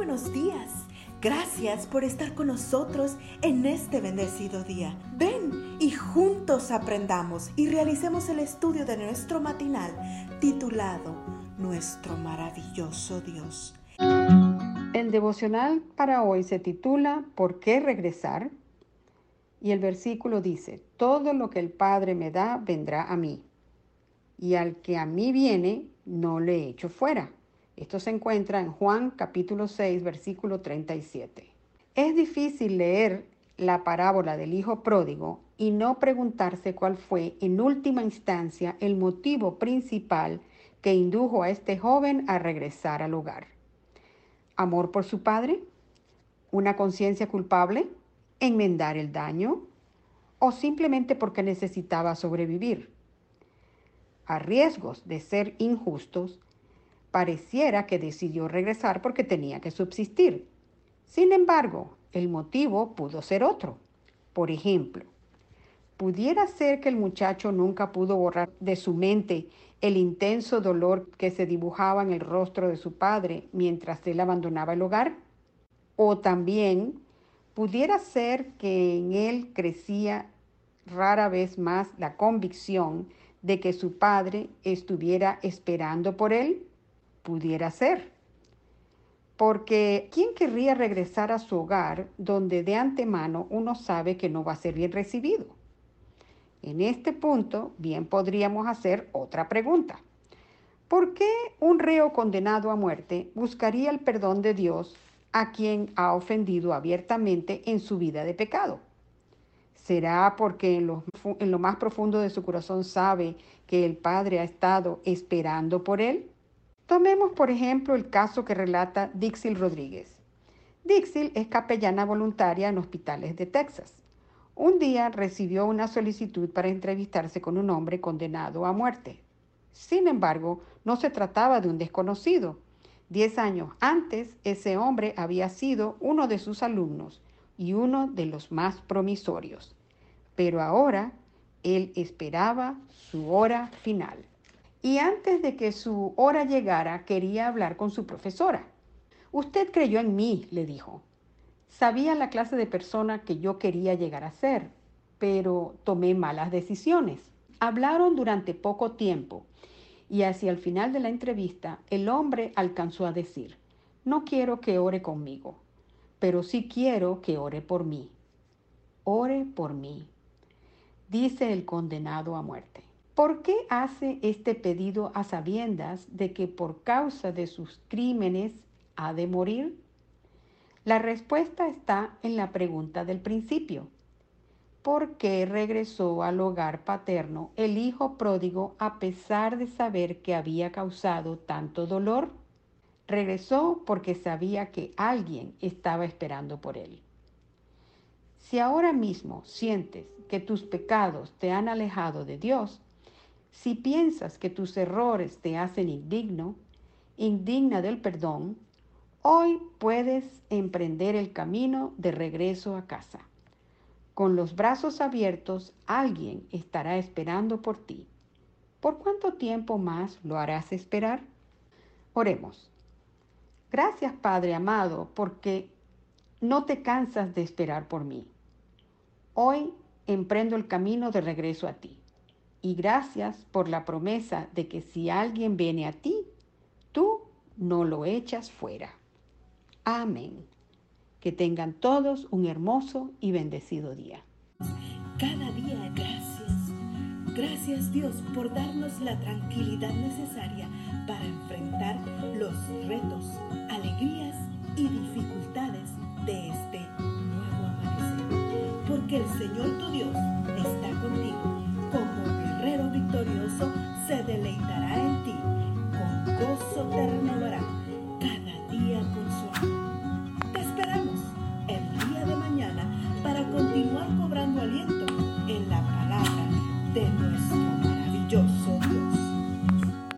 buenos días. Gracias por estar con nosotros en este bendecido día. Ven y juntos aprendamos y realicemos el estudio de nuestro matinal titulado Nuestro maravilloso Dios. El devocional para hoy se titula ¿Por qué regresar? Y el versículo dice, Todo lo que el Padre me da vendrá a mí, y al que a mí viene no le echo fuera. Esto se encuentra en Juan capítulo 6, versículo 37. Es difícil leer la parábola del Hijo Pródigo y no preguntarse cuál fue en última instancia el motivo principal que indujo a este joven a regresar al hogar. ¿Amor por su padre? ¿Una conciencia culpable? ¿Enmendar el daño? ¿O simplemente porque necesitaba sobrevivir? A riesgos de ser injustos, pareciera que decidió regresar porque tenía que subsistir. Sin embargo, el motivo pudo ser otro. Por ejemplo, pudiera ser que el muchacho nunca pudo borrar de su mente el intenso dolor que se dibujaba en el rostro de su padre mientras él abandonaba el hogar. O también pudiera ser que en él crecía rara vez más la convicción de que su padre estuviera esperando por él pudiera ser. Porque ¿quién querría regresar a su hogar donde de antemano uno sabe que no va a ser bien recibido? En este punto, bien podríamos hacer otra pregunta. ¿Por qué un reo condenado a muerte buscaría el perdón de Dios a quien ha ofendido abiertamente en su vida de pecado? ¿Será porque en lo, más profundo de su corazón sabe que el Padre ha estado esperando por él? Tomemos, por ejemplo, el caso que relata Dixil Rodríguez. Dixil es capellana voluntaria en hospitales de Texas. Un día recibió una solicitud para entrevistarse con un hombre condenado a muerte. Sin embargo, no se trataba de un desconocido. Diez años antes, ese hombre había sido uno de sus alumnos y uno de los más promisorios. Pero ahora él esperaba su hora final y antes de que su hora llegara quería hablar con su profesora. Usted creyó en mí, le dijo. Sabía la clase de persona que yo quería llegar a ser, pero tomé malas decisiones. Hablaron durante poco tiempo y hacia el final de la entrevista el hombre alcanzó a decir, no quiero que ore conmigo, pero sí quiero que ore por mí. Ore por mí, dice el condenado a muerte. ¿Por qué hace este pedido a sabiendas de que por causa de sus crímenes ha de morir? La respuesta está en la pregunta del principio. ¿Por qué regresó al hogar paterno el hijo pródigo a pesar de saber que había causado tanto dolor? Regresó porque sabía que alguien estaba esperando por él. Si ahora mismo sientes que tus pecados te han alejado de Dios, si piensas que tus errores te hacen indigno, indigna del perdón, hoy puedes emprender el camino de regreso a casa. Con los brazos abiertos, alguien estará esperando por ti. ¿Por cuánto tiempo más lo harás esperar? Oremos. Gracias, Padre amado, porque no te cansas de esperar por mí. Hoy emprendo el camino de regreso a ti y gracias por la promesa de que si alguien viene a ti, tú no lo echas fuera. Amén. Que tengan todos un hermoso y bendecido día. Cada día gracias. Gracias Dios por darnos la tranquilidad necesaria para enfrentar los retos, alegrías y dificultades de este nuevo amanecer. Porque el Señor tu Dios